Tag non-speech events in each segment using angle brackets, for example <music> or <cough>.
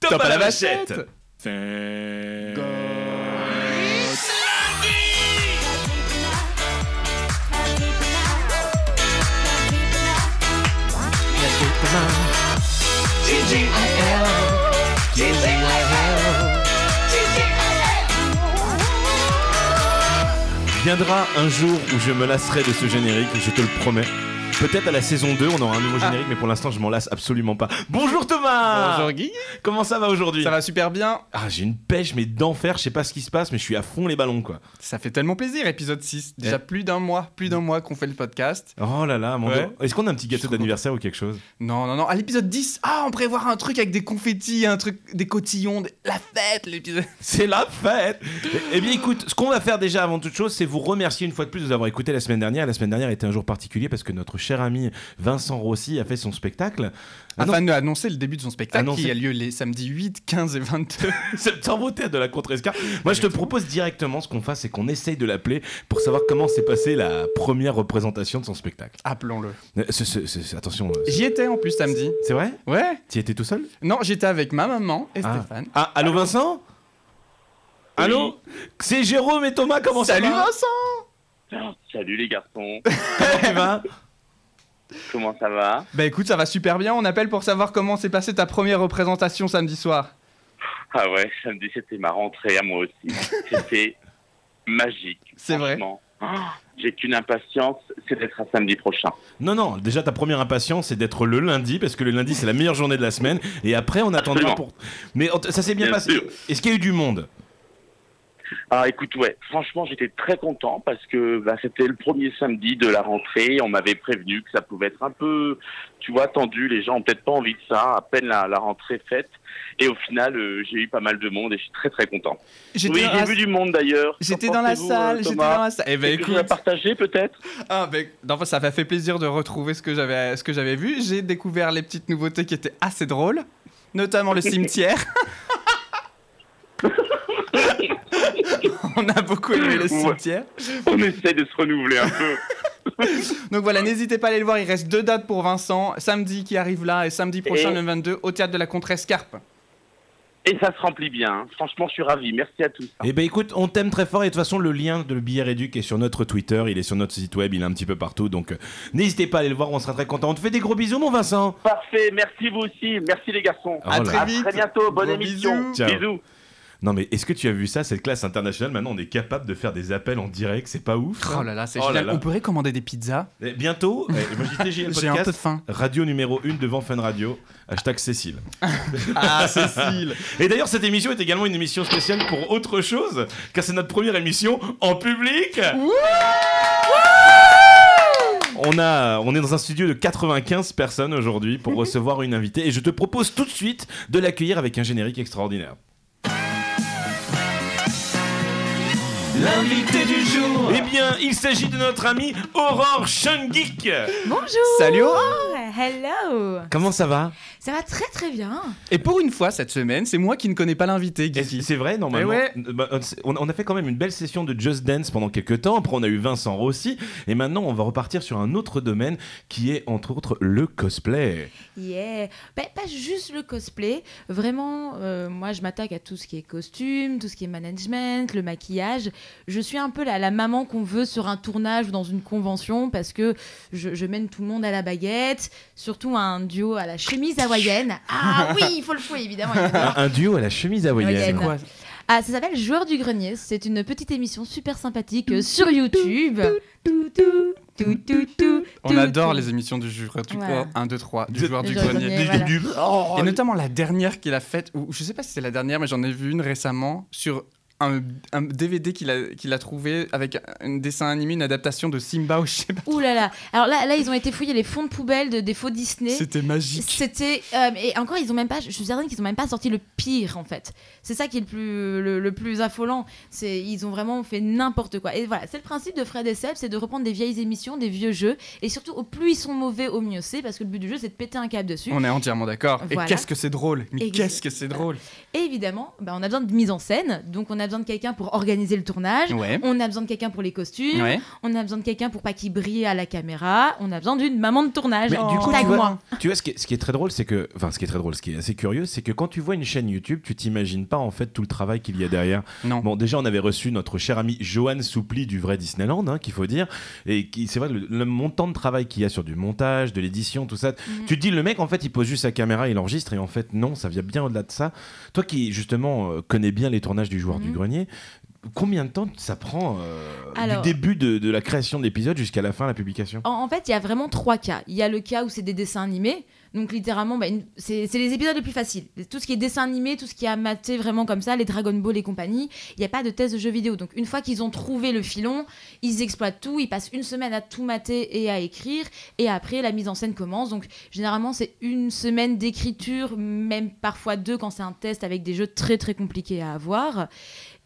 Top, à la vachette Viendra un jour où je me lasserai de ce générique, je te le promets. Peut-être à la saison 2, on aura un nouveau générique, mais pour l'instant, je m'en lasse absolument pas. Bonjour Thomas Bonjour Guy Comment ça va aujourd'hui? Ça va super bien Ah, j'ai une pêche, mais d'enfer, je sais pas ce qui se passe, mais je suis à fond les ballons, quoi. Ça fait tellement plaisir, épisode 6. Déjà Eh. plus d'un mois, plus d'un mois qu'on fait le podcast. Oh là là, mon Ouais. Dieu. Est-ce qu'on a un petit gâteau d'anniversaire ou quelque chose? Non, non, non, à l'épisode 10, ah, on prévoit un truc avec des confettis, un truc, des cotillons, des- la fête, l'épisode... <laughs> C'est la fête Eh- bien écoute, ce qu'on va faire déjà avant toute chose, c'est vous remercier une fois de plus de nous avoir écouté la semaine dernière. La semaine dernière était un jour particulier parce que notre cher ami Vincent Rossi a fait son spectacle. Ah non, Afin d'annoncer le début de son spectacle Annoncer- qui a lieu les samedis 8, 15 et 22. septembre au de la Contrescar. Moi je te propose directement ce qu'on fasse, c'est qu'on essaye de l'appeler pour savoir comment s'est passée la première représentation de son spectacle. Appelons-le. Euh, attention, euh, J'y étais en plus samedi. c'est vrai? Ouais Tu étais tout seul? Non, j'étais avec ma maman et Ah. Stéphane. Ah, allô Vincent? Allô? C'est Jérôme et Thomas, comment Salut ça va? Vincent Salut les garçons, Comment tu vas? <laughs> comment ça va Bah écoute, ça va super bien, on appelle pour savoir comment s'est passée ta première représentation samedi soir. Ah ouais, samedi c'était ma rentrée à moi aussi. <laughs> C'était magique. C'est vrai. Ah, J'ai qu'une impatience, c'est d'être à samedi prochain. Non, non, déjà ta première impatience c'est d'être le lundi, parce que le lundi c'est la meilleure journée de la semaine, et après on attendra Absolument. pour... Mais ça s'est bien, Bien passé. Est-ce qu'il y a eu du monde? Ah écoute, ouais, franchement j'étais très content parce que bah, c'était le premier samedi de la rentrée. On m'avait prévenu que ça pouvait être un peu, tu vois, tendu. Les gens ont peut-être pas envie de ça, à peine la, la rentrée faite. Et au final, euh, j'ai eu pas mal de monde et je suis très très content. Oui, j'ai la- vu du monde d'ailleurs. J'étais dans la salle, j'étais dans la salle. Eh ben écoute, partager peut-être ah ben, non, ça m'a fait plaisir de retrouver ce que j'avais, ce que j'avais vu. J'ai découvert les petites nouveautés qui étaient assez drôles, notamment le <laughs> cimetière. <laughs> On a beaucoup aimé le cimetière. On essaie de se renouveler un peu. <laughs> Donc voilà, n'hésitez pas à aller le voir. Il reste deux dates pour Vincent. Samedi qui arrive là et samedi prochain, Et- le 22, au théâtre de la Contrescarpe. Et ça se remplit bien. hein. Franchement, je suis ravi. Merci à tous. Eh ben écoute, on t'aime très fort, et de toute façon le lien de billet réduc est sur notre Twitter, il est sur notre site web, il est un petit peu partout, donc euh, n'hésitez pas à aller le voir, on sera très content. On te fait des gros bisous mon Vincent Parfait. Merci vous aussi. Merci les garçons. Oh à très là. À vite. très bientôt. Bonne Gros émission. bisous. Ciao. Bisous. Non mais est-ce que tu as vu ça, cette classe internationale, maintenant on est capable de faire des appels en direct, c'est pas ouf Oh là là, c'est Oh génial. là. On pourrait commander des pizzas. Eh, Bientôt, eh, moi <laughs> J'ai un peu de faim. radio numéro 1 devant Fun Radio, hashtag Cécile. <laughs> Ah, Cécile. Et d'ailleurs, cette émission est également une émission spéciale pour autre chose, car c'est notre première émission en public. On, a, on est dans un studio de 95 personnes aujourd'hui pour <laughs> recevoir une invitée et je te propose tout de suite de l'accueillir avec un générique extraordinaire. L'invité du jour Eh bien, il s'agit de notre amie Aurore Shungeek Bonjour Salut, Aurore. Hello Comment ça va? Ça va très très bien Et pour une fois, cette semaine, c'est moi qui ne connais pas l'invité. C'est vrai, normalement. Eh ouais. Bah, on a fait quand même une belle session de Just Dance pendant quelques temps. Après, on a eu Vincent Rossi. Et maintenant, on va repartir sur un autre domaine qui est, entre autres, le cosplay. Yeah Bah, Pas juste le cosplay, vraiment, euh, moi je m'attaque à tout ce qui est costume, tout ce qui est management, le maquillage. Je suis un peu la, la maman qu'on veut sur un tournage ou dans une convention parce que je, je mène tout le monde à la baguette, surtout un duo à la chemise hawaïenne. <laughs> Ah oui, il faut le fouet évidemment. évidemment. Un, duo à la chemise hawaïenne. Quoi Ah, ça s'appelle Joueur du Grenier. C'est une petite émission super sympathique sur YouTube. Tout, tout, tout, tout, tout, On adore les émissions du joueur du Voilà. 1, 2, 3, du De- joueur du grenier. Et notamment la dernière qu'il a faite, ou je sais pas si c'est la dernière, mais j'en ai vu une récemment sur un, un DVD qu'il a, qu'il a trouvé avec un dessin animé, une adaptation de Simba ou je sais pas. Ouh là là. Alors là, là, ils ont été fouillés les fonds de poubelle de, des faux Disney. C'était magique. C'était euh, et encore ils ont même pas je suis certaine qu'ils ont même pas sorti le pire en fait. C'est ça qui est le plus le, le plus affolant, c'est ils ont vraiment fait n'importe quoi. Et voilà, c'est le principe de Fred et Seb, c'est de reprendre des vieilles émissions, des vieux jeux et surtout au plus ils sont mauvais au mieux c'est parce que le but du jeu c'est de péter un câble dessus. On est entièrement d'accord. Voilà. Et qu'est-ce que c'est drôle Mais qu'est-ce que c'est drôle Et évidemment, bah, on a besoin de mise en scène, donc on a besoin de quelqu'un pour organiser le tournage. Ouais. On a besoin de quelqu'un pour les costumes. Ouais. On a besoin de quelqu'un pour pas qu'il brille à la caméra. On a besoin d'une maman de tournage. Mais du coup, Tag tu vois, moi. tu vois ce, qui est, ce qui est très drôle, c'est que, enfin, ce qui est très drôle, ce qui est assez curieux, c'est que quand tu vois une chaîne YouTube, tu t'imagines pas en fait tout le travail qu'il y a derrière. Non. Bon, déjà, on avait reçu notre cher ami Johan Soupli du vrai Disneyland, hein, qu'il faut dire, et qui, c'est vrai, le, le montant de travail qu'il y a sur du montage, de l'édition, tout ça. Mhm. Tu te dis, le mec, en fait, il pose juste sa caméra, il enregistre, et en fait, non, ça vient bien au-delà de ça. Toi qui, justement, euh, connais bien les tournages du joueur du Mhm. Grenier. Combien de temps ça prend euh, Alors- du début de, de la création de l'épisode jusqu'à la fin, la publication? En, en fait, il y a vraiment trois cas. Il y a le cas où c'est des dessins animés. Donc, littéralement, bah, c'est les épisodes les plus faciles. Tout ce qui est dessin animé, tout ce qui a maté vraiment comme ça, les Dragon Ball et compagnie, il n'y a pas de test de jeux vidéo. Donc, une fois qu'ils ont trouvé le filon, ils exploitent tout. Ils passent une semaine à tout mater et à écrire. Et après, la mise en scène commence. Donc, généralement, c'est une semaine d'écriture, même parfois deux quand c'est un test avec des jeux très très compliqués à avoir.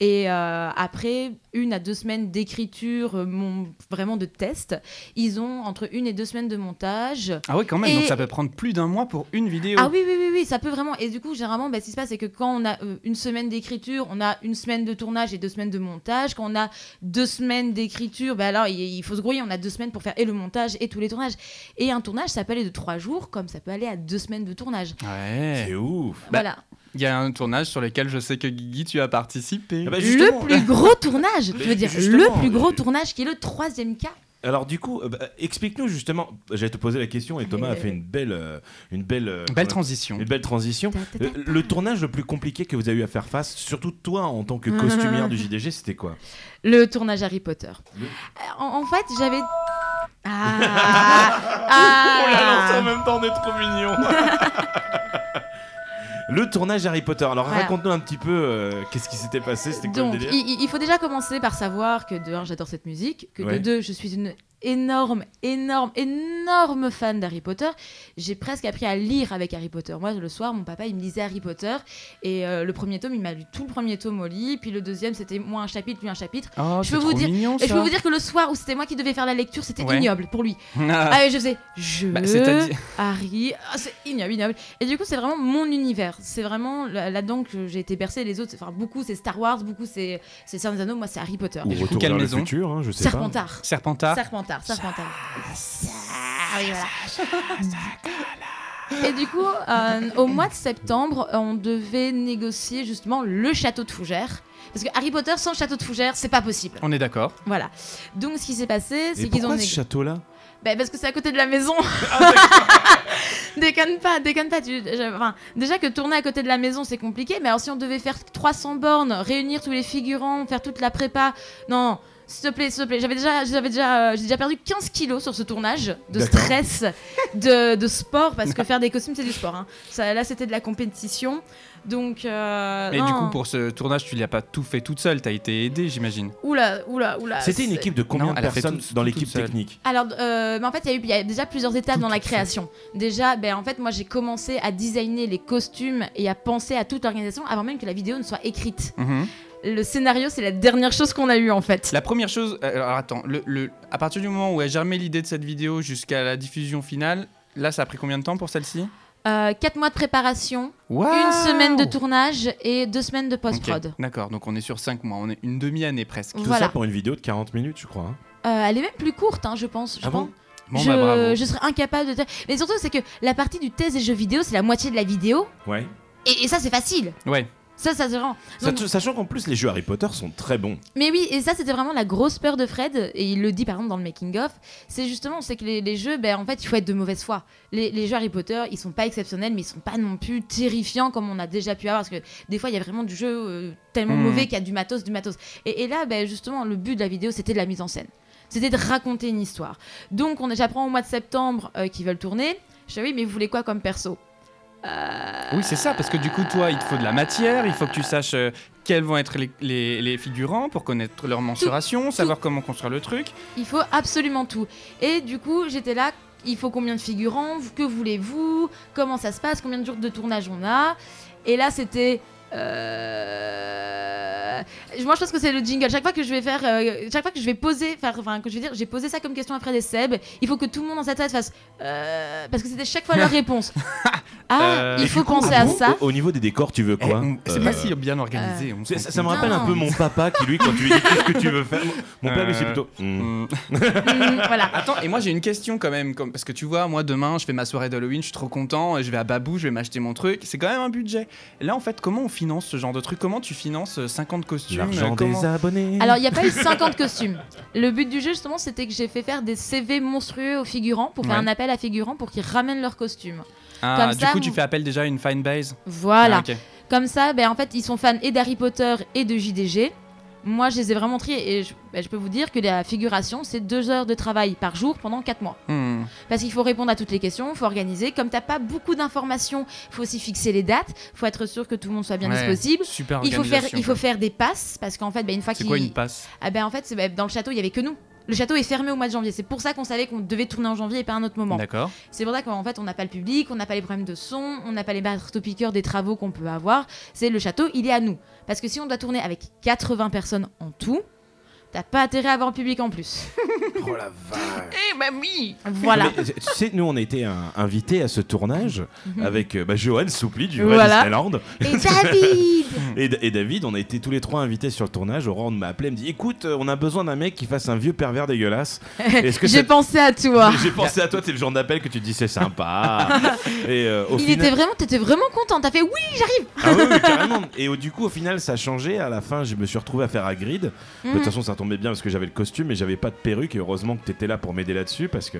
Et euh, après, une à deux semaines d'écriture, euh, vraiment de test, ils ont entre une et deux semaines de montage. Ah ouais, quand même. Donc ça peut prendre plus d'un mois pour une vidéo. Ah oui, oui, oui, oui, ça peut vraiment. Et du coup, généralement, bah, ce qui se passe, c'est que quand on a euh, une semaine d'écriture, on a une semaine de tournage et deux semaines de montage. Quand on a deux semaines d'écriture, bah, alors il, il faut se grouiller, on a deux semaines pour faire et le montage et tous les tournages. Et un tournage, ça peut aller de trois jours, comme ça peut aller à deux semaines de tournage. Ouais. C'est ouf Bah, voilà. Il y a un tournage sur lequel je sais que Guigui, tu as participé. Ah bah. Le plus gros tournage, je Mais veux dire, le plus gros tournage qui est le troisième cas. Alors du coup, euh, bah, explique-nous justement. J'allais te poser la question et Thomas a fait une belle, euh, une belle, euh, Belle transition. une belle transition. Ta, ta, ta, ta. le tournage le plus compliqué que vous avez eu à faire face, surtout toi en tant que costumière du JDG, c'était quoi? Le tournage Harry Potter. Le- En, en fait, j'avais. Ah, <laughs> ah. même temps, on est trop mignon. <laughs> le tournage Harry Potter. Alors Voilà. raconte-nous un petit peu euh, qu'est-ce qui s'était passé, c'était quoi Donc, le délire il, il- faut déjà commencer par savoir que de un, j'adore cette musique, que Ouais. de deux, je suis une énorme, énorme, énorme fan d'Harry Potter. J'ai presque appris à lire avec Harry Potter. Moi, le soir, mon papa, il me lisait Harry Potter. Et euh, le premier tome, il m'a lu tout le premier tome au lit. Puis le deuxième, c'était moi un chapitre, lui un chapitre. Oh, Je c'est peux vous trop dire- mignon, Et je peux vous dire que le soir où c'était moi qui devais faire la lecture, c'était Ouais. ignoble pour lui. <laughs> Ah. Ah, je faisais je, Bah, Harry, ah, c'est ignoble, ignoble. Et du coup, c'est vraiment mon univers. C'est vraiment là- là-dedans que j'ai été bercée. Les autres, c'est- enfin, beaucoup c'est Star Wars, beaucoup c'est c'est Seigneur des Anneaux, moi c'est Harry Potter. Ou Et du coup, quelle maison futur, hein, je sais Serpentard. Serpentard. Serpentard, Serpentard. Ah oui, voilà. Et du coup, euh, au mois de septembre, on devait négocier justement le château de Fougères. Parce que Harry Potter sans château de Fougères, c'est pas possible. On est d'accord. Voilà. Donc, ce qui s'est passé, pas. c'est qu'ils ont pourquoi ce château-là? Bah, parce que c'est à côté de la maison. <laughs> déconne pas, déconne pas. Tu- je- enfin, déjà que tourner à côté de la maison, c'est compliqué. Mais alors, si on devait faire 300 bornes, réunir tous les figurants, faire toute la prépa. Non, non. S'il te plaît, s'il te plaît. J'avais déjà, j'avais déjà, euh, j'ai déjà perdu 15 kilos sur ce tournage de D'accord. stress, <laughs> de, de sport, parce que faire des costumes, c'est du sport. hein. Ça, là, c'était de la compétition. Donc. euh, Et du coup, pour ce tournage, tu l'as pas tout fait toute seule. T'as été aidée, j'imagine. Oula, oula, oula. C'était une équipe de combien Non, de personnes tout- dans tout l'équipe technique Alors, euh, mais en fait, il y, a eu- il y a déjà plusieurs étapes Tout dans la seule. création. Déjà, ben, en fait, moi, j'ai commencé à designer les costumes et à penser à toute l'organisation avant même que la vidéo ne soit écrite. Mhm. Le scénario, c'est la dernière chose qu'on a eue, en fait. La première chose, euh, alors attends, le, le- à partir du moment où a germé l'idée de cette vidéo jusqu'à la diffusion finale, là ça a pris combien de temps pour celle-ci? Euh, quatre mois de préparation, une semaine de tournage et deux semaines de post-prod. D'accord, donc on est sur 5 mois, on est une demi-année presque. Tout Voilà. ça pour une vidéo de 40 minutes, je crois. hein. Euh, elle est même plus courte, hein, je pense. Je Ah bon pense. Bon je, bah bravo. je serais incapable de. Mais surtout, c'est que la partie du test des jeux vidéo, c'est la moitié de la vidéo. Ouais. Et, et ça, c'est facile. Ouais, Ça, ça. Donc, Sach- Sachant qu'en plus, les jeux Harry Potter sont très bons. Mais oui, et ça c'était vraiment la grosse peur de Fred, et il le dit par exemple dans le making of, c'est justement c'est que les, les jeux, ben, en fait il faut être de mauvaise foi. Les, les jeux Harry Potter, ils sont pas exceptionnels, mais ils sont pas non plus terrifiants comme on a déjà pu avoir, parce que des fois il y a vraiment du jeu euh, tellement Mhm. mauvais qu'il y a du matos, du matos. Et, et là, ben, justement, le but de la vidéo c'était de la mise en scène. C'était de raconter une histoire. Donc on j'apprends au mois de septembre euh, qu'ils veulent tourner. Je dis oui, mais vous voulez quoi comme perso? Oui c'est ça, parce que du coup toi il te faut de la matière, il faut que tu saches euh, quels vont être les, les- les figurants pour connaître leur mensuration, savoir comment construire le truc. Il faut absolument tout. Et du coup, j'étais là. Il faut combien de figurants Que voulez-vous Comment ça se passe Combien de jours de tournage on a Et là, c'était. Euh, Moi, je pense que c'est le jingle. Chaque fois que je vais faire, euh, chaque fois que je vais poser, faire- enfin, que je vais dire, j'ai posé ça comme question à Fred et Seb. Il faut que tout le monde dans sa tête fasse, euh, parce que c'était chaque fois leur <laughs> réponse. Ah, Euh, il faut penser à ça. Au, au niveau des décors, tu veux Eh, quoi on- C'est pas si bien organisé. ça, ça me rappelle un peu mon papa qui, lui, quand tu lui dis qu'est-ce que tu veux faire, mon père, lui, c'est plutôt. Hmm. Hmm. Mm, voilà. <laughs> Attends, et moi j'ai une question quand même, comme, parce que tu vois, moi demain je fais ma soirée d'Halloween, je suis trop content, je vais à Babou, je vais m'acheter mon truc, c'est quand même un budget. Et là en fait, comment on finance ce genre de truc Comment tu finances euh, 50 costumes L'argent euh, comment- des abonnés. Alors, il n'y a pas eu <laughs> 50 costumes. Le but du jeu, justement, c'était que j'ai fait faire des CV monstrueux aux figurants pour faire Ouais. un appel à figurants pour qu'ils ramènent leurs costumes. Ah, Comme du ça, coup tu fais appel déjà à une fine base Voilà. Ah. Comme ça, ben, en fait, ils sont fans et d'Harry Potter et de JDG. Moi, je les ai vraiment triés et je, ben, je peux vous dire que la figuration, c'est deux heures de travail par jour pendant quatre mois. Hmm. Parce qu'il faut répondre à toutes les questions, il faut organiser. Comme t'as pas beaucoup d'informations, il faut aussi fixer les dates, il faut être sûr que tout le monde soit bien Ouais, disponible. Super Il faut, faire, organisation, il faut quoi. faire des passes parce qu'en fait, ben, une fois C'est qu'il quoi une passe? Ah ben en fait, c'est- ben, dans le château, il y avait que nous. Le château est fermé au mois de janvier. C'est pour ça qu'on savait qu'on devait tourner en janvier et pas à un autre moment. D'accord. C'est pour ça qu'en fait, on n'a pas le public, on n'a pas les problèmes de son, on n'a pas les marteaux-piqueurs des travaux qu'on peut avoir. C'est le château, il est à nous. Parce que si on doit tourner avec 80 personnes en tout, t'as pas intérêt à avoir le public en plus. <laughs> Oh la vache. Eh ben oui Voilà. Mais, tu sais, nous, on a été un- invités à ce tournage Mhm. avec euh, bah, Johan Soupli du vrai Voilà. Disneyland. Et David <laughs> Et, et David, on a été tous les trois invités sur le tournage. Aurore m'a appelé, elle me dit Écoute, euh, on a besoin d'un mec qui fasse un vieux pervers dégueulasse. <laughs> Est-ce que J'ai ça- pensé à toi. J'ai pensé à toi, c'est le genre d'appel que tu te dis c'est sympa. et euh, au Il final... était vraiment, t'étais vraiment content. T'as fait oui, j'arrive. Ah oui, oui, carrément. Et au- du coup, au final, ça a changé. À la fin, je me suis retrouvé à faire Hagrid. De toute Mhm. façon, ça tombait bien parce que j'avais le costume et j'avais pas de perruque. Et heureusement que t'étais là pour m'aider là-dessus parce que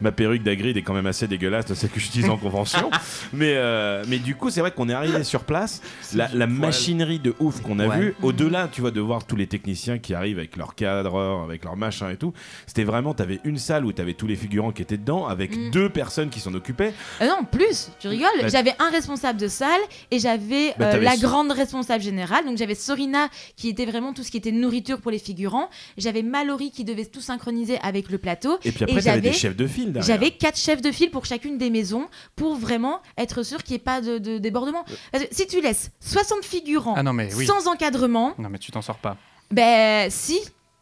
ma perruque d'Hagrid est quand même assez dégueulasse, celle que j'utilise en convention. <laughs> mais, euh, mais du coup, c'est vrai qu'on est arrivé sur place. La, la machinerie de ouf qu'on a Ouais. vue, au-delà, tu vois, de voir tous les techniciens qui arrivent avec leurs cadreurs, avec leurs machins et tout, c'était vraiment, t'avais une salle où t'avais tous les figurants qui étaient dedans, avec Mhm. deux personnes qui s'en occupaient. Euh, non, plus, tu rigoles. Bah, j'avais un responsable de salle et j'avais Bah, euh, la grande responsable générale. Donc j'avais Sorina qui était vraiment tout ce qui était nourriture pour les figurants. J'avais Mallory qui devait tout synchroniser avec le plateau. Et puis après, j'avais- des chefs de file derrière. J'avais quatre chefs de file pour chacune des maisons pour vraiment être sûr qu'il n'y ait pas de, de débordement. Parce que si tu laisses 60 figurants Ah non mais oui. sans encadrement, Non mais tu t'en sors pas. ben si,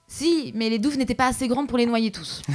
si, mais les douves n'étaient pas assez grandes pour les noyer tous. <laughs>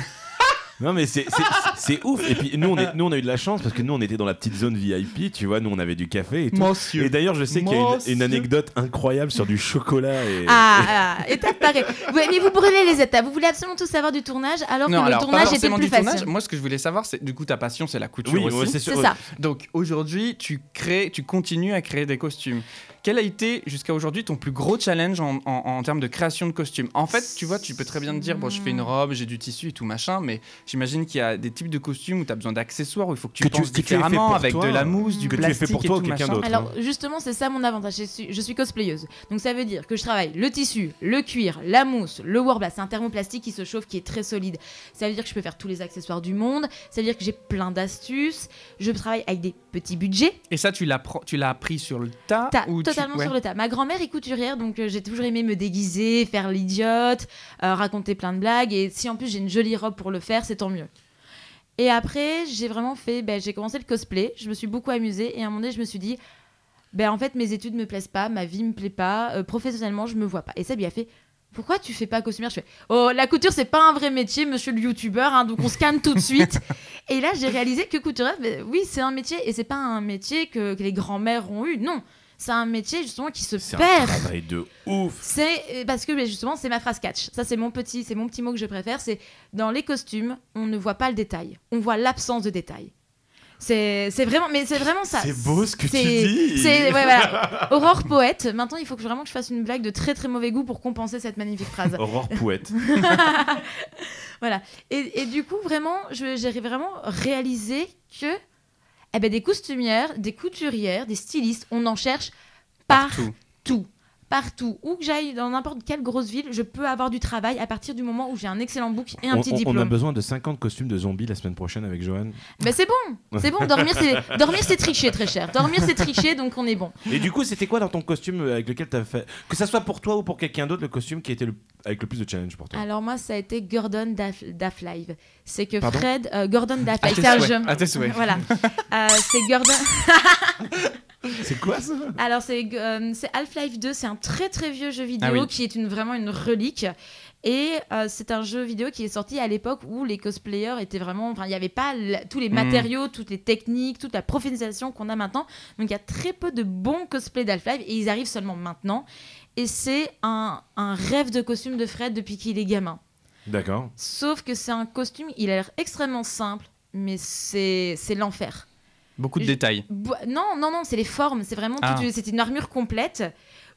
Non mais c'est c'est- c'est ouf et puis nous on, est, nous on a eu de la chance parce que nous on était dans la petite zone VIP tu vois nous on avait du café et tout Monsieur. et d'ailleurs je sais qu'il y a une- anecdote incroyable sur du chocolat et Ah, ah, étape pareille. Ouais, mais vous brûlez les étapes. Vous voulez absolument tout savoir du tournage alors non, que le alors tournage était plus du tournage. facile. Moi, ce que je voulais savoir, c'est du coup ta passion, c'est la couture oui aussi. ouais, c'est sûr C'est ça. Donc aujourd'hui, tu crées, tu continues à créer des costumes. Quel a été jusqu'à aujourd'hui ton plus gros challenge en, en- en termes de création de costumes En fait, tu vois, tu peux très bien te dire, bon, je fais une robe, j'ai du tissu et tout machin, mais j'imagine qu'il y a des types de costumes où tu as besoin d'accessoires, où il faut que tu Que tu- penses tu différemment avec toi, de la mousse, du que tu aies fait plastique pour et toi tout ou quelqu'un machin. d'autre. Alors justement, c'est ça mon avantage. Je suis, je suis cosplayeuse. Donc ça veut dire que je travaille le tissu, le cuir, la mousse, le warbler. C'est un thermoplastique qui se chauffe, qui est très solide. Ça veut dire que je peux faire tous les accessoires du monde. Ça veut dire que j'ai plein d'astuces. Je travaille avec des petits budgets. Et ça, tu l'as tu appris sur le tas T'as ou tu- totalement ouais. sur le tas. Ma grand-mère est couturière, donc euh, j'ai toujours aimé me déguiser, faire l'idiote, euh, raconter plein de blagues. Et si en plus j'ai une jolie robe pour le faire, c'est tant mieux. Et après, j'ai vraiment fait. Ben, j'ai commencé le cosplay. Je me suis beaucoup amusée. Et à un moment donné, je me suis dit. Ben, en fait, mes études me plaisent pas, ma vie me plaît pas, euh, professionnellement, je me vois pas. Et Seb, il a fait. Pourquoi tu fais pas costumière? Je fais Oh, la couture, c'est pas un vrai métier, monsieur le youtubeur, hein, donc on se calme tout de suite. <laughs> et là, j'ai réalisé que couturière, ben, oui, c'est un métier, et c'est pas un métier que, que les grands-mères ont eu. Non, c'est un métier justement qui se c'est un perd. travail de ouf C'est euh, parce que justement c'est ma phrase catch. Ça c'est mon petit c'est mon petit mot que je préfère. C'est dans les costumes on ne voit pas le détail, on voit l'absence de détail. C'est vraiment mais c'est vraiment ça. c'est beau ce que tu dis ouais, voilà. <laughs> Aurore poète. Maintenant il faut que vraiment que je fasse une blague de très très mauvais goût pour compenser cette magnifique phrase. Aurore Pouette <laughs> voilà. Et, et du coup vraiment j'ai vraiment réalisé que eh ben, des costumières, des couturières, des stylistes, on en cherche Partout. partout. Partout. Où que j'aille, dans n'importe quelle grosse ville, je peux avoir du travail à partir du moment où j'ai un excellent book et un on, petit on- on diplôme. a besoin de 50 costumes de zombies la semaine prochaine avec Johan Mais c'est bon, <laughs> c'est bon. Dormir, c'est dormir, c'est tricher, très cher. Dormir, c'est tricher, donc on est bon. et du coup c'était quoi dans ton costume avec lequel tu as fait que ça soit pour toi ou pour quelqu'un d'autre le costume qui a été le... avec le plus de challenge pour toi? Alors moi, ça a été Gordon Daff, Daff Live. C'est que Pardon? Fred, euh, Gordon Daff Live, tes c'est un souhaits, jeu. à tes souhaits. Voilà. Euh, c'est Gordon. <laughs> c'est quoi ça? Alors c'est euh, c'est Half-Life 2, c'est un très très vieux jeu vidéo Ah oui. qui est une, vraiment une relique. Et euh, c'est un jeu vidéo qui est sorti à l'époque où les cosplayers étaient vraiment. Enfin, il n'y avait pas la- tous les Mhm. matériaux, toutes les techniques, toute la professionnalisation qu'on a maintenant. Donc il y a très peu de bons cosplays d'Half-Life et ils arrivent seulement maintenant. Et c'est un, un rêve de costume de Fred depuis qu'il est gamin. D'accord. Sauf que c'est un costume, il a l'air extrêmement simple, mais c'est c'est l'enfer. Beaucoup de Je- détails. Bo- Non, non, non, c'est les formes. C'est vraiment Ah. c'est une armure complète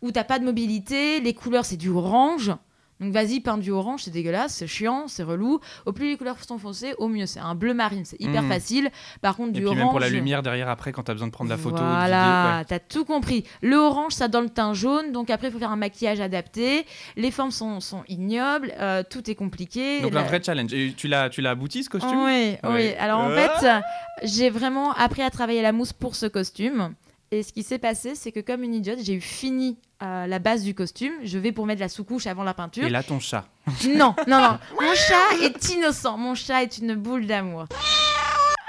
où t'as pas de mobilité. Les couleurs, c'est du orange. Donc vas-y, peins du orange, c'est dégueulasse, c'est chiant, c'est relou. Au plus les couleurs sont foncées, au mieux. C'est un bleu marine, c'est hyper Mhm. facile. Par contre, Et du puis orange. même pour la lumière derrière après quand t'as besoin de prendre la photo. Voilà, t'as tout compris. Le orange, ça donne le teint jaune, donc après, il faut faire un maquillage adapté. Les formes sont, sont ignobles, euh, tout est compliqué. Donc La- un vrai challenge. Et tu l'as, tu l'as abouti ce costume oui, oui. Alors en Ah. fait, euh, j'ai vraiment appris à travailler la mousse pour ce costume. Et ce qui s'est passé, c'est que comme une idiote, j'ai eu fini euh, la base du costume. Je vais pour mettre la sous-couche avant la peinture. Et là ton chat. <laughs> Non, non, non. Mon chat est innocent. Mon chat est une boule d'amour.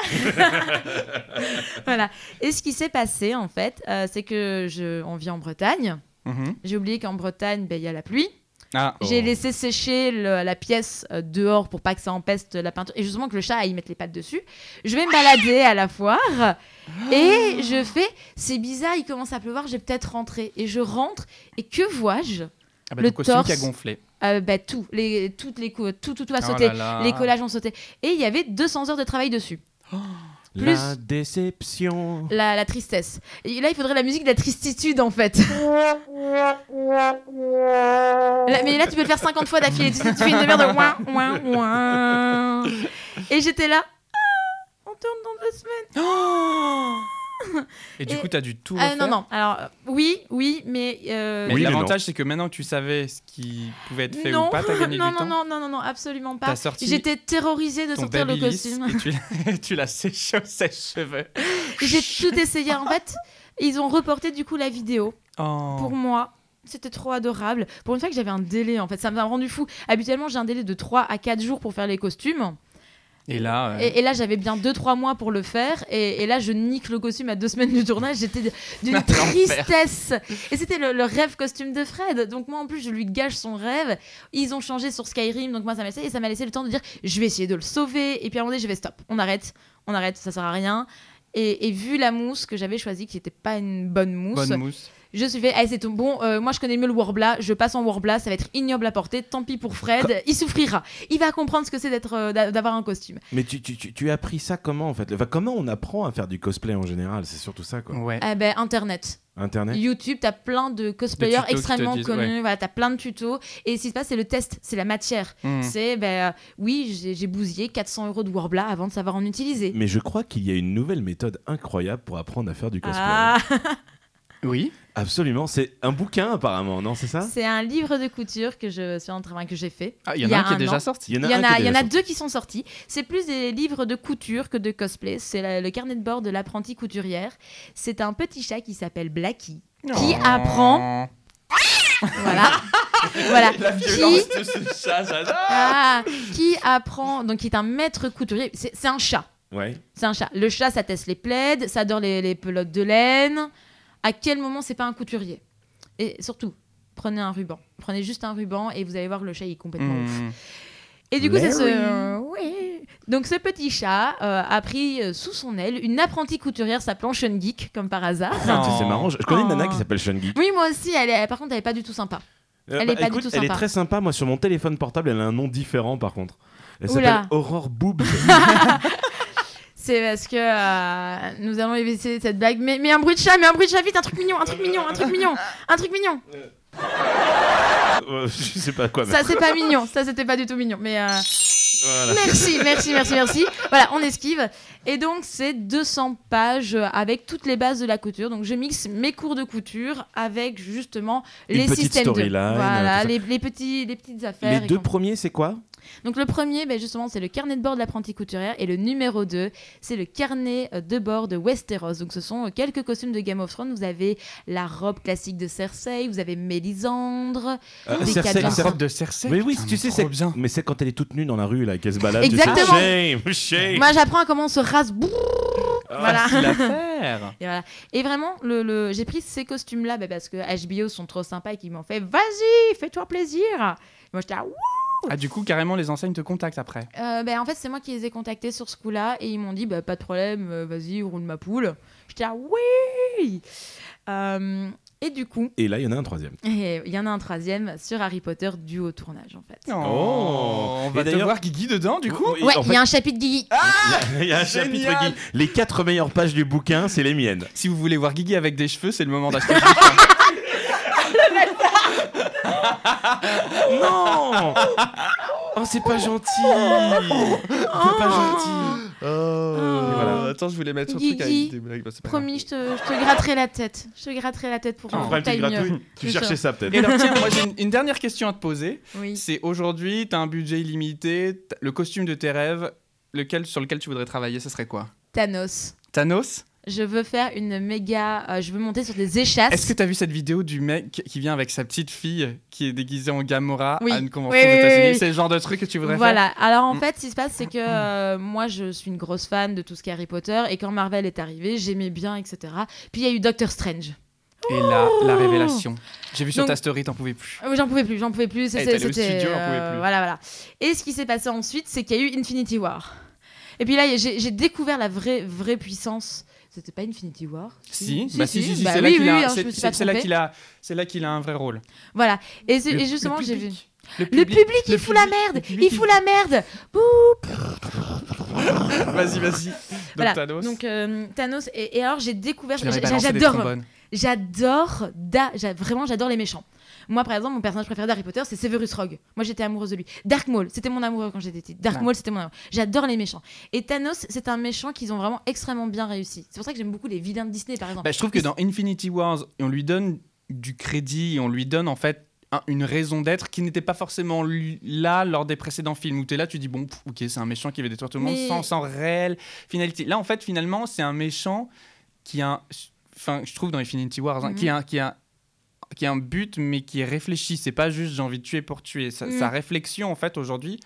<laughs> voilà. Et ce qui s'est passé, en fait, euh, c'est que je, on vit en Bretagne. Mhm. J'ai oublié qu'en Bretagne, ben, il y a la pluie. Ah. Oh. J'ai laissé sécher le- la pièce euh, dehors pour pas que ça empeste la peinture. Et justement que le chat aille mettre les pattes dessus. Je vais me balader à la foire. Et je fais, c'est bizarre, il commence à pleuvoir, j'ai peut-être rentré. Et je rentre. Et que vois-je? Ah bah, le ton costume qui a torse. gonflé. Euh, bah, Tout. Les, toutes les, cou- tout, tout, tout a Oh sauté. là là. Les collages ont sauté. Et il y avait 200 heures de travail dessus. Plus- La déception. La, la tristesse. Et là, il faudrait la musique de la tristitude, en fait. Là- mais là, tu peux le faire 50 fois d'affilée. Tu, tu fais une demi-heure de ouin, ouin, ouin. Et j'étais là. Ah, on tourne dans deux semaines. Et du Et- coup t'as dû tout Ah, refaire. non, non. Alors, euh, oui, oui, mais. euh, Mais Oui, mais l'avantage c'est que maintenant que tu savais ce qui pouvait être fait non, ou pas, t'as gagné <laughs> non, du non, temps. non, non, non, non, absolument pas. T'as sorti J'étais terrorisée de sortir le costume. et tu l'as- <laughs> tu l'as séché au sèche-cheveux. <laughs> J'ai tout essayé. En fait, ils ont reporté du coup la vidéo. Oh. Pour moi, c'était trop adorable. Pour une fois que j'avais un délai, en fait, ça m'a rendu fou. Habituellement, j'ai un délai de 3 à 4 jours pour faire les costumes. Et là, euh, Et, et là, j'avais bien 2-3 mois pour le faire. Et, et là, je nique le costume à deux semaines du tournage. J'étais d'une L'enfer. tristesse. Et c'était le, le rêve costume de Fred. Donc, moi, en plus, je lui gâche son rêve. Ils ont changé sur Skyrim. Donc, moi, ça m'a laissé. Et ça m'a laissé le temps de dire je vais essayer de le sauver. Et puis, à un moment donné, je vais stop. On arrête. On arrête. Ça sert à rien. Et, et vu la mousse que j'avais choisie, qui n'était pas une bonne mousse, bonne mousse. Je suis fait, allez, c'est tout. Bon, euh, moi je connais mieux le Warbla, je passe en Warbla, ça va être ignoble à porter, tant pis pour Fred, il souffrira. Il va comprendre ce que c'est d'être, euh, d'a- d'avoir un costume. Mais tu, tu, tu, tu as appris ça comment en fait? Enfin, Comment on apprend à faire du cosplay en général? C'est surtout ça quoi. Ouais. Eh ben, Internet. Internet? YouTube, t'as plein de cosplayers tutos extrêmement disent, connus, voilà, t'as plein de tutos. Et ce qui se passe, c'est le test, c'est la matière. Hmm. C'est, ben, euh, oui, j'ai, j'ai bousillé 400 euros de Warbla avant de savoir en utiliser. Mais je crois qu'il y a une nouvelle méthode incroyable pour apprendre à faire du cosplay. Ah, <laughs> Oui. Absolument, c'est un bouquin apparemment, non C'est ça? C'est un livre de couture que je suis en train, que j'ai fait. Ah, il y en a un qui est déjà sorti. Il y en a, Il y en deux qui sont sortis. C'est plus des livres de couture que de cosplay. C'est le carnet de bord de l'apprentie couturière. C'est un petit chat qui s'appelle Blackie. Qui Oh. apprend <laughs> Voilà. voilà. La Qui, violence de ce chat, j'adore. ah, qui apprend, donc qui est un maître couturier. C'est c'est un chat. Ouais. C'est un chat. Le chat, ça teste les plaides, ça adore les, les pelotes de laine. À quel moment c'est pas un couturier Et surtout, prenez un ruban. Prenez juste un ruban et vous allez voir le chat, il est complètement ouf. Hmm. Et du coup, c'est ce. Euh, oui. Donc, ce petit chat euh, a pris euh, sous son aile une apprentie couturière s'appelant Sean Geek, comme par hasard. C'est marrant. Je connais une nana Oh. qui s'appelle Sean Geek. Oui, moi aussi, elle est, par contre, elle est pas du tout sympa. Euh, Elle est pas du tout Elle est sympa. très sympa. Moi, sur mon téléphone portable, elle a un nom différent par contre. Elle s'appelle Aurore Boobs. <laughs> C'est parce que euh, nous allons éviter cette blague. Mais, mais un bruit de chat, mais un bruit de chat, vite, un truc mignon, un truc mignon, un truc mignon, un truc mignon. Euh, je sais pas quoi. mais- Ça, c'est pas mignon, ça, c'était pas du tout mignon. Mais. euh, Voilà. Merci, <laughs> merci, merci, merci. Voilà, on esquive. Et donc, c'est 200 pages avec toutes les bases de la couture. Donc, je mixe mes cours de couture avec justement Une les systèmes de. storyline, Voilà, les, les petits, les petites affaires. Les deux premiers, c'est quoi? Donc, le premier, ben, justement, c'est le carnet de bord de l'apprentie couturière. Et le numéro 2, c'est le carnet euh, de bord de Westeros. Donc, ce sont euh, quelques costumes de Game of Thrones. Vous avez la robe classique de Cersei, vous avez Mélisandre. Euh, Cersei-. La robe de Cersei. Mais oui, Putain, tu sais, c'est bien. Mais c'est quand elle est toute nue dans la rue là, qu'elle se balade. tu sais. Exactement. Shame, shame. Moi, j'apprends à comment on se rase. Brrr. Voilà. <laughs> Et, voilà. et vraiment, le, le- j'ai pris ces costumes-là bah, parce que HBO sont trop sympas et qu'ils m'ont fait Vas-y, fais-toi plaisir. Et moi, j'étais là, Wouh Ah, du coup, carrément, les enseignes te contactent après. Euh, ben, en fait, c'est moi qui les ai contactés sur ce coup-là et ils m'ont dit bah, pas de problème, euh, vas-y, roule ma poule. J'étais là, oui Euh, Et du coup, Et là, il y en a un troisième. <laughs> et il y en a un troisième sur Harry Potter dû au tournage en fait. on Et va te d'ailleurs- voir Guigui dedans, du coup. Oui, Ouais, en il fait, y a un chapitre Guigui. il y a un chapitre qui. Les quatre meilleures pages du bouquin, c'est les miennes. Si vous voulez voir Guigui avec des cheveux, c'est le moment d'acheter. <laughs> Non Oh, c'est pas gentil C'est pas gentil Oh. voilà. Attends, je voulais mettre un Guigui, truc avec des blagues. bah, c'est pas grave. Promis, je te, je te gratterai la tête. Je te gratterai la tête pour une. Tu C'est cherchais ça. ça peut-être. Et alors, tiens, moi j'ai une, une dernière question à te poser. Oui. C'est aujourd'hui, tu as un budget illimité, t'as- le costume de tes rêves, lequel, sur lequel tu voudrais travailler, ce serait quoi? Thanos. Thanos? Je veux faire une méga. euh, je veux monter sur des échasses. Est-ce que tu as vu cette vidéo du mec qui vient avec sa petite fille qui est déguisée en Gamora Oui. à une convention Oui, oui, oui, oui. C'est le genre de truc que tu voudrais Voilà. Alors en Mm. fait, ce qui se passe, c'est que euh, moi, je suis une grosse fan de tout ce qui est Harry Potter, et quand Marvel est arrivé, j'aimais bien, etc. Puis il y a eu Doctor Strange. faire Et là, la révélation. J'ai vu sur Donc- ta story, t'en pouvais plus. Euh, J'en pouvais plus, j'en pouvais plus. Eh, C'était, pouvais euh, plus. Voilà, voilà. Et ce qui s'est passé ensuite, c'est qu'il y a eu Infinity War. Et puis là, j'ai, j'ai découvert la vraie, vraie puissance. C'était pas Infinity War Si, bah si, si, si, Bah c'est là oui, qu'il a, oui, a, a un vrai rôle. Voilà. Et, c'est- Le- et justement, j'ai vu. public. Le public, il le fout la merde Il fout la merde Bouh Vas-y, vas-y. Donc Voilà. Thanos. Donc euh, Thanos. Et, et alors, j'ai découvert. J'adore. J'adore. Vraiment, j'adore les méchants. Moi, par exemple, mon personnage préféré d'Harry Potter, c'est Severus Rogue. Moi, j'étais amoureuse de lui. Dark Maul, c'était mon amoureux quand j'étais petite. Dark Ouais. Maul, c'était mon amoureux. J'adore les méchants. Et Thanos, c'est un méchant qu'ils ont vraiment extrêmement bien réussi. C'est pour ça que j'aime beaucoup les vilains de Disney, par exemple. Bah, je trouve que dans Infinity Wars, on lui donne du crédit, on lui donne en fait un- une raison d'être qui n'était pas forcément là lors des précédents films où tu es là, tu dis bon, pff, ok, c'est un méchant qui veut détruire tout le monde Mais- sans, sans réelle finalité. Là, en fait, finalement, c'est un méchant qui a. Enfin, je trouve dans Infinity Wars, hein, Mhm. qui, a, qui, a, qui a un but, mais qui est réfléchi. C'est pas juste j'ai envie de tuer pour tuer. Sa, sa réflexion, en fait, aujourd'hui,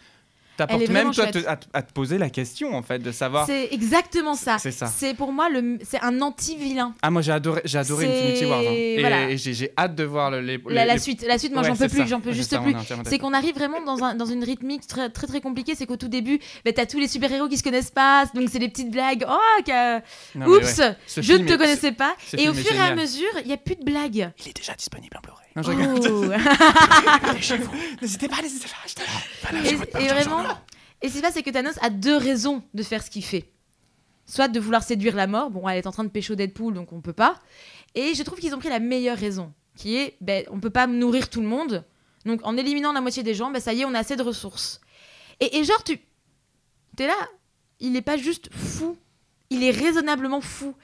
t'apporte même toi, à te, chouette. à te- à te poser la question, en fait, de savoir. C'est exactement ça. C'est ça. C'est pour moi le, c'est un anti-vilain. Ah, moi, j'ai adoré, j'ai adoré Infinity Wars. hein. Et, voilà. et j'ai j'ai hâte de voir le, les, La, les- la suite, la suite, moi Ouais, j'en peux plus, j'en peux C'est juste ça, plus. C'est qu'on arrive vraiment dans, un, dans une rythmique très très, très compliquée. C'est qu'au tout début, bah, t'as tous les super-héros qui se connaissent pas, donc c'est les petites blagues. Oh, Non, ouais. oups, je ne te est- connaissais pas. ce Et au fur et à mesure, il n'y a plus de blagues. Il est déjà disponible en Blu-ray. Non, je. Oh. <laughs> N'hésitez pas, n'hésitez pas, et, et vraiment, et ce qui se passe, c'est que Thanos a deux raisons de faire ce qu'il fait. Soit de vouloir séduire la mort, bon, elle est en train de pécho Deadpool, donc on peut pas. Et je trouve qu'ils ont pris la meilleure raison, qui est, ben, on peut pas nourrir tout le monde, donc en éliminant la moitié des gens, ben, ça y est, on a assez de ressources. Et, et genre, tu, t'es là, il est pas juste fou, il est raisonnablement fou.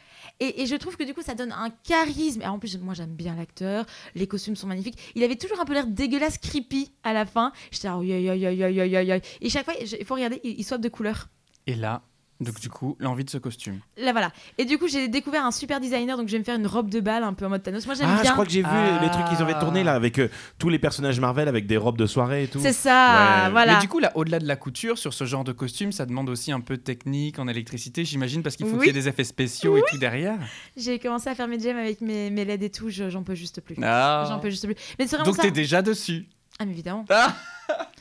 Et, je trouve que du coup, ça donne un charisme. Alors, en plus, moi, j'aime bien l'acteur. Les costumes sont magnifiques. Il avait toujours un peu l'air dégueulasse, creepy à la fin. J'étais, oh, yeah, yeah, yeah, Et chaque fois, il faut regarder, il, il swap de couleur. Et là, donc du coup, l'envie de ce costume. Là, voilà. Et du coup, j'ai découvert un super designer. Donc, je vais me faire une robe de bal un peu en mode Thanos. Moi, j'aime Ah, je crois que j'ai vu Ah. les trucs qu'ils avaient tourné là avec euh, tous les personnages Marvel avec des robes de soirée et tout. C'est ça, Ouais. voilà. Mais du coup, là, au-delà de la couture, sur ce genre de costume, ça demande aussi un peu de technique en électricité, j'imagine, parce qu'il faut Oui. qu'il y ait des effets spéciaux et tout derrière. J'ai commencé à faire mes gemmes avec mes, mes LED et tout. je- J'en peux juste plus. Ah. J'en peux juste plus. Mais c'est vraiment Donc ça. t'es déjà dessus. Ah, mais évidemment. Ah <laughs>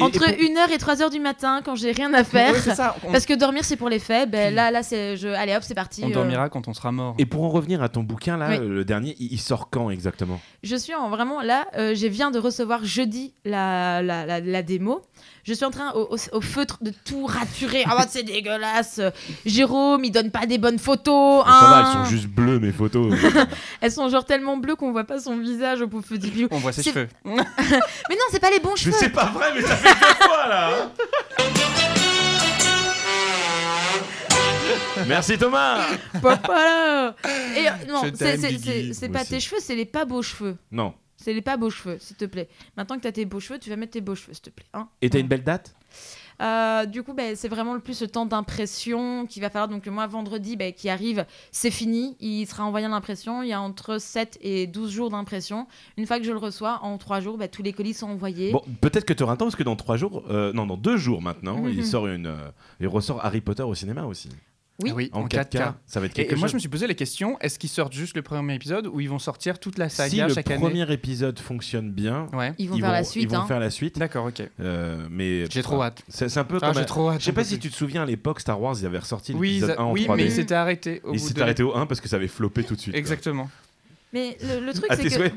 Entre et pour- 1h et 3h du matin, quand j'ai rien à faire. Ouais, c'est ça. On, Parce que dormir, c'est pour les faits. Ben, là, là, c'est. Je... Allez, hop, c'est parti. on euh, dormira quand on sera mort. Et pour en revenir à ton bouquin là, Oui. euh, le dernier, il sort quand exactement? Je suis en vraiment là, euh, je viens de recevoir jeudi la, la, la, la démo. Je suis en train au, au- au feutre de tout raturer. Ah bah, c'est <laughs> dégueulasse. Jérôme, il donne pas des bonnes photos. Ça va, hein. elles sont juste bleues mes photos. <laughs> Elles sont genre tellement bleues qu'on voit pas son visage au pauvre petit. On voit ses cheveux. <laughs> Mais non, c'est pas les bons mais cheveux. c'est pas mais ça fait deux fois là hein. Merci Thomas Papa là. Et euh, non, c'est pas tes cheveux, c'est les pas beaux cheveux. Non. C'est les pas beaux cheveux, s'il te plaît. Maintenant que t'as tes beaux cheveux, tu vas mettre tes beaux cheveux, s'il te plaît. hein. Et t'as une belle date? Euh, du coup, ben, c'est vraiment le plus le temps d'impression qu'il va falloir. Donc, le mois vendredi ben, qui arrive, c'est fini. Il sera envoyé à l'impression. Il y a entre 7 et 12 jours d'impression. Une fois que je le reçois, en 3 jours, ben, tous les colis sont envoyés. Bon, peut-être que tu auras un temps parce que dans trois jours, euh, non, dans deux jours maintenant, Mhm. il sort une, euh, il ressort Harry Potter au cinéma aussi. Oui. Ah oui, en 4K. Ça va être Et, quelque et moi, je me suis posé la question est-ce qu'ils sortent juste le premier épisode ou ils vont sortir toute la si saga le chaque année premier épisode fonctionne bien, Ouais. Ils vont faire la suite. ils vont hein. faire la suite. D'accord, ok. Euh, mais J'ai trop hâte. C'est un peu Ah, comme. j'ai trop hâte. Je sais pas si tu te souviens à l'époque Star Wars, ils avaient ressorti Oui, l'épisode ils 1 en oui 3D. mais ils s'étaient arrêtés au il bout s'est de... arrêté au 1 parce que ça avait floppé tout de suite. quoi. Exactement. Mais le, le truc, À c'est que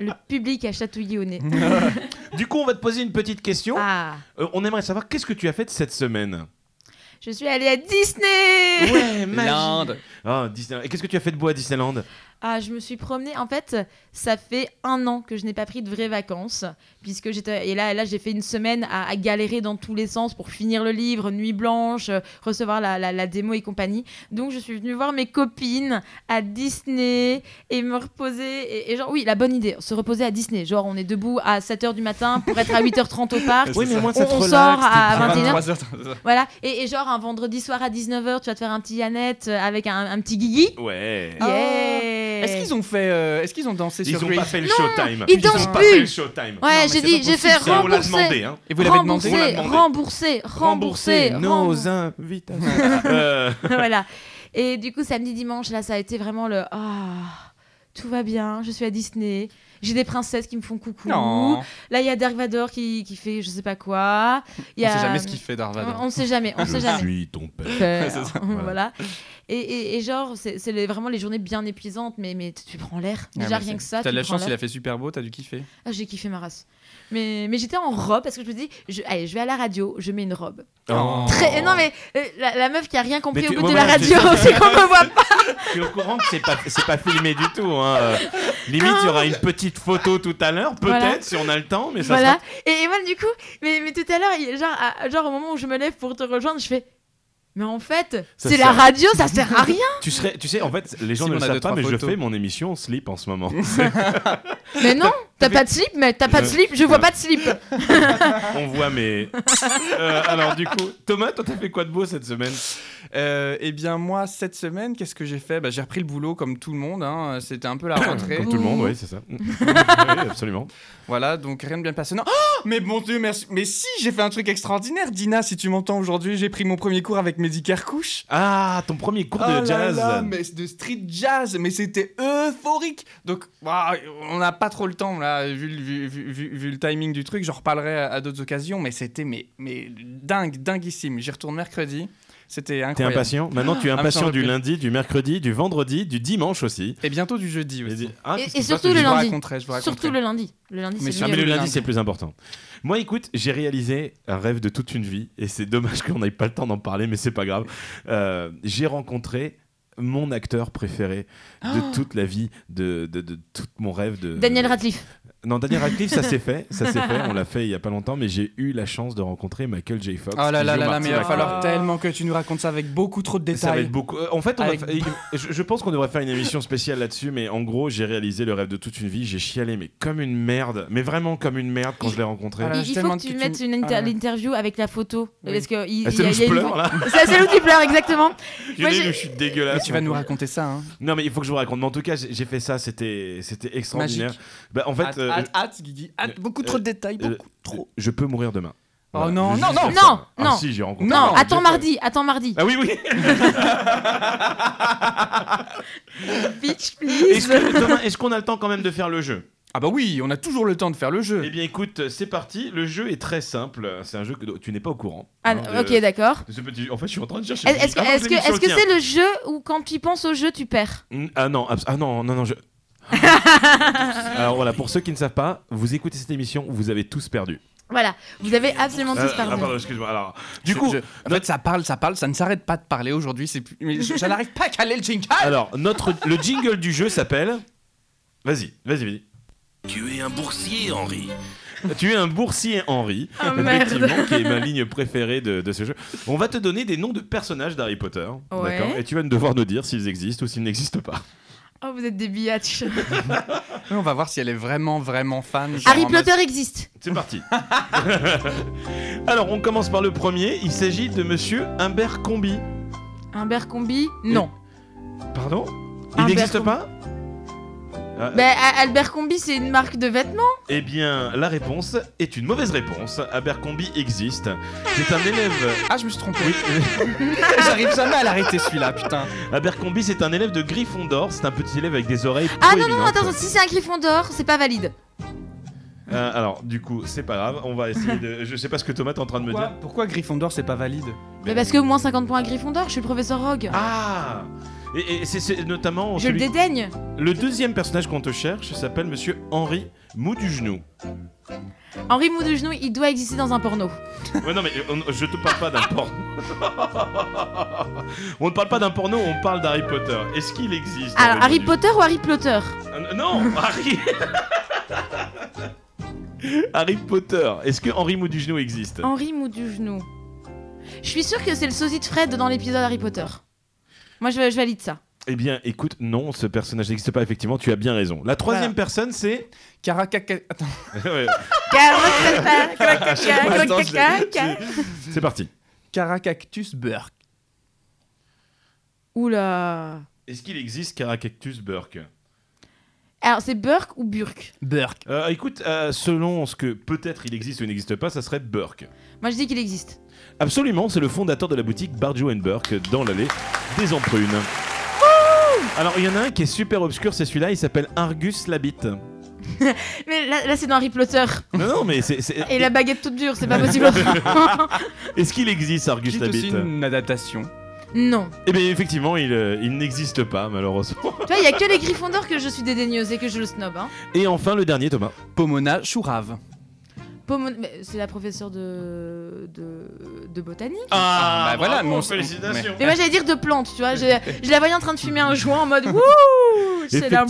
le public a chatouillé au nez. <laughs> Du coup, on va te poser une petite question. ah, Euh, on aimerait savoir qu'est-ce que tu as fait de cette semaine? Je suis allée à Disney! Ouais, L'Inde. Ah, Disney- Et qu'est-ce que tu as fait de beau à Disneyland? Ah, je me suis promenée. En fait, ça fait un an que je n'ai pas pris de vraies vacances, puisque j'étais et là, là, j'ai fait une semaine à, à galérer dans tous les sens pour finir le livre, nuit blanche, euh, recevoir la, la, la démo et compagnie. Donc, je suis venue voir mes copines à Disney et me reposer. Et, et genre, oui, la bonne idée, se reposer à Disney. Genre, on est debout à 7h du matin pour être à 8h30 au <laughs> parc. Oui, mais au moins On, ça te on relaxe, sort à bien. 21h. 23 heures. Voilà. Et, et genre, un vendredi soir à 19h, tu vas te faire un petit Yannette euh, avec un, un petit Guigui. Ouais. Ah. Est-ce qu'ils ont fait... euh, Est-ce qu'ils ont dansé Ils sur ont Grease pas fait le Non, showtime. ils ont dansent pas plus. fait le showtime. Ouais, j'ai dit, pas j'ai fait Ça, on l'a rembourser. demandé. Hein. Et vous l'avez demandé On l'a rembourser, demandé. rembourser, rembourser, Rembourser nos invitations. <laughs> Euh, voilà. Et du coup, samedi, dimanche, là, ça a été vraiment le Ah, tout va bien, je suis à Disney. J'ai des princesses qui me font coucou. Non. Là, il y a Dark Vador qui, qui fait je sais pas quoi. Y On a... sait jamais ce qu'il fait Darvador. On, on sait jamais, on sait Je jamais. suis ton père. Père. C'est ça, voilà. Et, et, et genre, c'est vraiment les journées bien épuisantes, mais, mais tu prends l'air. Ah, Déjà, rien que ça. T'as tu de la chance, il a fait super beau, t'as dû kiffer. Ah, j'ai kiffé ma race. Mais, mais j'étais en robe parce que je me dis, je, allez, je vais à la radio, je mets une robe. Oh. Très, non, mais euh, la, la meuf qui a rien compris Mais au bout ouais, de la radio, <laughs> c'est qu'on me voit pas. Tu es au courant que c'est pas, c'est pas filmé du tout. Hein. euh. Limite, il y aura une petite photo tout à l'heure, peut-être, Voilà. si on a le temps, mais ça Voilà. Et, et moi, du coup, mais, mais tout à l'heure, genre, à- genre, au moment où je me lève pour te rejoindre, je fais. Mais en fait, c'est la radio, ça sert à rien. Tu, serais, tu sais, en fait, les gens ne le savent pas, mais je fais mon émission en slip en ce moment. <laughs> Mais non, t'as pas de slip, mais t'as pas de slip, je vois pas de slip. <laughs> on voit, mais. Euh, alors, du coup, Thomas, toi, t'as fait quoi de beau cette semaine? Euh, eh bien, moi, cette semaine, qu'est-ce que j'ai fait? Bah, J'ai repris le boulot comme tout le monde. hein. C'était un peu la rentrée. Comme tout le monde, oui, c'est ça. <laughs> oui, absolument. Voilà, donc rien de bien passionnant. Oh mais mon Dieu, merci. Mais si, j'ai fait un truc extraordinaire. Dina, si tu m'entends aujourd'hui, j'ai pris mon premier cours avec Mehdi Kerkouche. Ah, ton premier cours Oh de là jazz. là, mais de street jazz, mais c'était euphorique. Donc, waouh, on n'a pas trop le temps là, vu, le- vu, vu- vu- vu le timing du truc. J'en reparlerai à, à d'autres occasions, mais c'était mais, mais dingue, dinguissime. J'y retourne mercredi. C'était T'es incroyable. impatient? Maintenant, tu es impatient du lundi, du mercredi, du vendredi, du dimanche aussi. Et bientôt du jeudi Et, aussi. ah, Et- surtout le je vous lundi. raconterai, je vous raconterai. Surtout le lundi. Le lundi, Mais c'est Ah, mais le lundi, lundi. c'est plus important. Moi, écoute, j'ai réalisé un rêve de toute une vie, et c'est dommage <laughs> qu'on n'ait pas le temps d'en parler, mais c'est pas grave. Euh, j'ai rencontré mon acteur préféré de toute la vie, de, de, de tout mon rêve de Daniel Radcliffe. Non, Daniel Radcliffe, ça <laughs> s'est fait, ça s'est fait, on l'a fait il y a pas longtemps, mais j'ai eu la chance de rencontrer Michael J. Fox. Oh là là là mais il va falloir tellement que tu nous racontes ça avec beaucoup trop de Ça va détails. être beaucoup. euh, En fait, on va Avec- fa- je, je pense qu'on devrait faire une émission spéciale là-dessus, mais en gros, j'ai réalisé le rêve de toute une vie. J'ai chialé, mais comme une merde, mais vraiment comme une merde quand je l'ai rencontré. Ah là, Il, j'ai il faut que tu que tu- mettes une inter- Ah l'interview avec la photo. Oui. Parce que il, Ah, il c'est y a- où il y je a une- pleure là <laughs> C'est où tu pleures, exactement. Je Moi, je suis dégueulasse. Tu vas nous raconter ça, hein. Non, mais il faut que je vous raconte. Mais en tout cas, j'ai fait ça, c'était c'était extraordinaire. Magique. Bah, en fait, euh, hâte, hâte, Guigui, hâte, beaucoup trop de détails, euh, beaucoup trop. je peux mourir demain. Oh non, non, non. Ah, non. si, j'ai rencontré. Non, Non, attends mardi, attends mardi. Ah oui, oui. <laughs> Bitch, Est-ce please. que- est-ce qu'on a le temps quand même de faire le jeu? Ah bah oui, on a toujours le temps de faire le jeu. Eh bien, écoute, c'est parti. Le jeu est très simple. C'est un jeu que tu n'es pas au courant. Ah, hein, de- ok, d'accord. de ce petit- En fait, je suis en train de chercher. Est-ce est-ce Ah que non, est-ce est-ce c'est le jeu où quand tu penses au jeu, tu perds? Ah non, abs- ah non, non, non, je. <laughs> Alors voilà, pour ceux qui ne savent pas, vous écoutez cette émission, vous avez tous perdu. Voilà, vous avez absolument Euh, tous ah, perdu. pardon, excuse-moi. Alors, du coup, je- en fait, ça parle, ça parle, ça ne s'arrête pas de parler aujourd'hui. C'est plus... mais je, je n'arrive pas à caler le jingle. alors notre le jingle du jeu s'appelle. Vas-y, vas-y, vas-y. Tu es un boursier, Henri. Tu es un boursier Henri, Oh, merde. effectivement, qui est ma ligne préférée de, de ce jeu. On va te donner des noms de personnages d'Harry Potter, Ouais. d'accord? Et tu vas devoir nous dire s'ils existent ou s'ils n'existent pas. Oh, vous êtes des biatchs. <laughs> On va voir si elle est vraiment, vraiment fan. Harry mode- Potter existe. C'est parti. <laughs> Alors, on commence par le premier. Il s'agit de Monsieur Humbert Combi. Un Bercombi Non. Pardon? Il Humbert n'existe Combi. pas? Ah, Bah, A- Albert Combi, c'est une marque de vêtements. Eh bien, la réponse est une mauvaise réponse. Abercrombie existe. C'est un élève. Ah, je me suis trompé. Oui, <laughs> J'arrive jamais à l'arrêter celui-là, putain. Abercrombie, c'est un élève de Gryffondor. C'est un petit élève avec des oreilles. Ah non, non, attends, si c'est un griffon d'or, c'est pas valide. Euh, alors, du coup, c'est pas grave. On va essayer de. <laughs> Je sais pas ce que Thomas est en train de me Pourquoi, dire. pourquoi Gryffondor c'est pas valide? Mais parce que moins 50 points à griffon d'or, je suis le professeur Rogue. Ah Et, et c'est- notamment. je le dédaigne. Le deuxième personnage qu'on te cherche s'appelle Monsieur Henri Mou du genou. Henri Mou genou, il doit exister dans un porno. <laughs> Ouais, non, mais on- je te parle pas d'un porno. <laughs> on ne parle pas d'un porno, on parle d'Harry Potter. Est-ce qu'il existe Alors, Harry du- Potter ou Harry Plotter? Euh, Non, Harry. <laughs> Harry Potter. Est-ce que Henri Mou du genou existe? Henri Mou du genou. Je suis sûre que c'est le sosie de Fred dans l'épisode Harry Potter. Moi, je, je valide ça. Eh bien, écoute, non, ce personnage n'existe pas, effectivement, tu as bien raison. La troisième personne, c'est. Caracaca. Attends. <laughs> Ouais, Attends, c'est parti. Caracactus Burke. Oula. Est-ce qu'il existe Caracactus Burke? Alors, c'est Burke ou Burke Burke. Euh, Écoute, euh, selon ce que peut-être il existe ou il n'existe pas, ça serait Burke. Moi, je dis qu'il existe. Absolument, c'est le fondateur de la boutique Barjo Burke dans l'allée des Emprunes. Alors, il y en a un qui est super obscur, c'est celui-là, il s'appelle Argus Labitte. <laughs> Mais là, là, c'est dans Harry Potter. Non, non, mais c'est. c'est- Et la baguette toute dure, c'est pas possible. <laughs> Est-ce qu'il existe Argus C'est Labitte? une adaptation. Non. Eh bien, effectivement, il, euh, il n'existe pas, malheureusement. Tu vois, il y a que les griffons d'or que je suis dédaigneuse et que je le snob. Hein. Et enfin, le dernier, Thomas. Pomona Chourave. Mais C'est la professeure de, de, de botanique. Ah, bah voilà, mais on s- félicitations. Mais moi j'allais dire de plantes, tu vois. Je, je la voyais en train de fumer un joint en mode <laughs> wouh C'est la.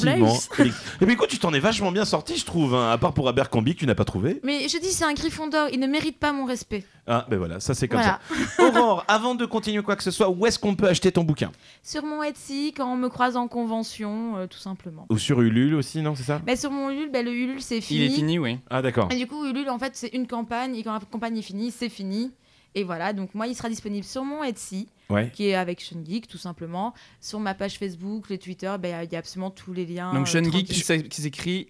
Eh bien, écoute, tu t'en es vachement bien sorti, je trouve, hein, à part pour Abercrombie que tu n'as pas trouvé. Mais je dis, c'est un griffon d'or, il ne mérite pas mon respect. Ah, ben voilà, ça c'est comme Voilà. ça. Aurore, <laughs> avant de continuer quoi que ce soit, où est-ce qu'on peut acheter ton bouquin? Sur mon Etsy, quand on me croise en convention, euh, tout simplement. Ou sur Ulule aussi, non, c'est ça? Bah, sur mon Ulule, bah, le Ulule c'est fini. Il est fini, oui. Ah, d'accord. Et du coup, Ulule, en fait, c'est une campagne, et quand la campagne est finie, c'est fini. Et voilà, donc moi, il sera disponible sur mon Etsy, Ouais. qui est avec Sean Geek, tout simplement. Sur ma page Facebook, les Twitter, bah, il y a absolument tous les liens. Donc euh, Sean Geek qui s'é- qui s'écrit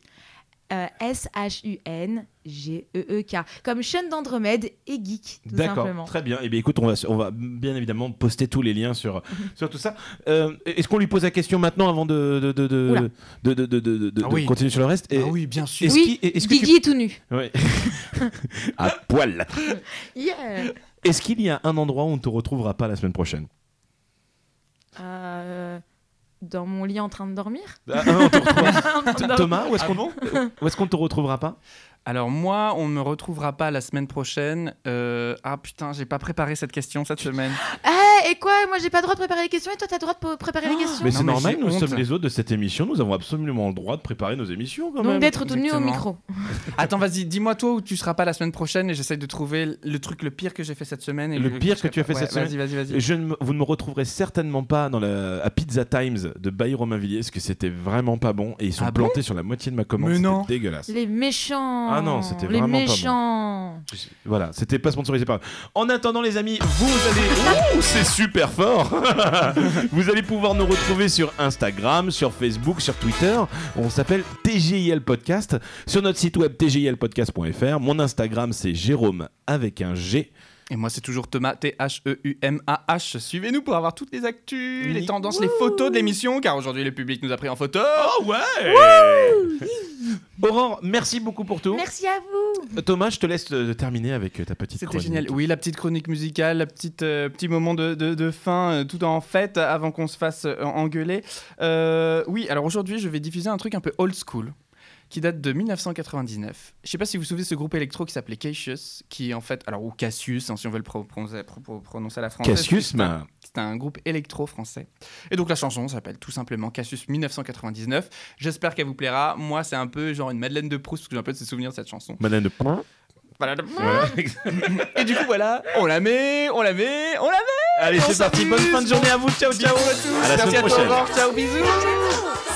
Euh, S-H-U-N-G-E-E-K. E Comme Sean d'Andromède et Geek, tout D'accord, simplement. très bien. Et bien écoute, on va, on va bien évidemment poster tous les liens sur, sur tout ça. Euh, Est-ce qu'on lui pose la question maintenant avant de, de, de, de, de, de, de- de- de Ah oui. continuer sur le reste? Et- Ah oui, bien sûr. Est-ce Oui, Guigui est tout nu. Ouais. <laughs> à poil. <laughs> Yeah. Est-ce qu'il y a un endroit où on ne te retrouvera pas la semaine prochaine? Euh, dans mon lit en train de dormir Ah, ah, on te. <laughs> Thomas, où est-ce Ah qu'on bon où est-ce qu'on ne te retrouvera pas? Alors moi, on ne me retrouvera pas la semaine prochaine. Euh, Ah putain, j'ai pas préparé cette question cette semaine. Eh, et quoi? Moi, j'ai pas le droit de préparer les questions et toi, t'as le droit de préparer les questions? Mais c'est mais normal, j'ai nous honte. sommes les autres de cette émission, nous avons absolument le droit de préparer nos émissions quand Donc même. d'être tout nu au Exactement. micro. <laughs> Attends, vas-y, dis-moi toi où tu seras pas la semaine prochaine et j'essaye de trouver le truc le pire que j'ai fait cette semaine. Et Le pire je que tu as fait ouais, cette Vas-y, vas-y, vas-y. Et Je ne me- vous ne me retrouverez certainement pas dans la, à Pizza Times de Bailly Romainvilliers parce que c'était vraiment pas bon et ils sont Ah bon plantés sur la moitié de ma commande. Mais c'était non. dégueulasse. Les méchants. Ah non, c'était Les vraiment pas bon. méchants. Voilà, c'était pas sponsorisé par. En attendant, les amis, vous allez. Ouh, c'est super fort <laughs> Vous allez pouvoir nous retrouver sur Instagram, sur Facebook, sur Twitter. On s'appelle TGIL Podcast. Sur notre site web tgilpodcast.fr. Mon Instagram, c'est Jérôme avec un G. Et moi, c'est toujours Thomas, E T-H-E-U-M-A-H. Suivez-nous pour avoir toutes les actus, Oui. les tendances, les photos de l'émission, car aujourd'hui, le public nous a pris en photo. Oh ouais Aurore, merci beaucoup pour tout. Merci à vous. Thomas, je te laisse euh, terminer avec euh, ta petite C'était chronique. génial. Oui, la petite chronique musicale, la petite euh, petit moment de, de- de fin, euh, tout en fête, avant qu'on se fasse euh, engueuler. Euh, oui, alors aujourd'hui, je vais diffuser un truc un peu old school qui date de 1999. Je sais pas si vous vous souvenez de ce groupe électro qui s'appelait Cassius, qui en fait, alors ou Cassius, hein, si on veut le pro- prononcer, pro- pro- prononcer à la française. Cassius, c'est un- ma- c'est un groupe électro français. Et donc la chanson s'appelle tout simplement Cassius 1999. J'espère qu'elle vous plaira. Moi, c'est un peu genre une Madeleine de Proust, parce que j'ai un peu de souvenirs de cette chanson. Madeleine de. <laughs> Voilà. Et du coup, voilà, on la met, on la met, on la met Allez, c'est parti. Bonne fin de journée à vous. Ciao, ciao. À tous. À la Merci semaine à toi. Ciao, bisous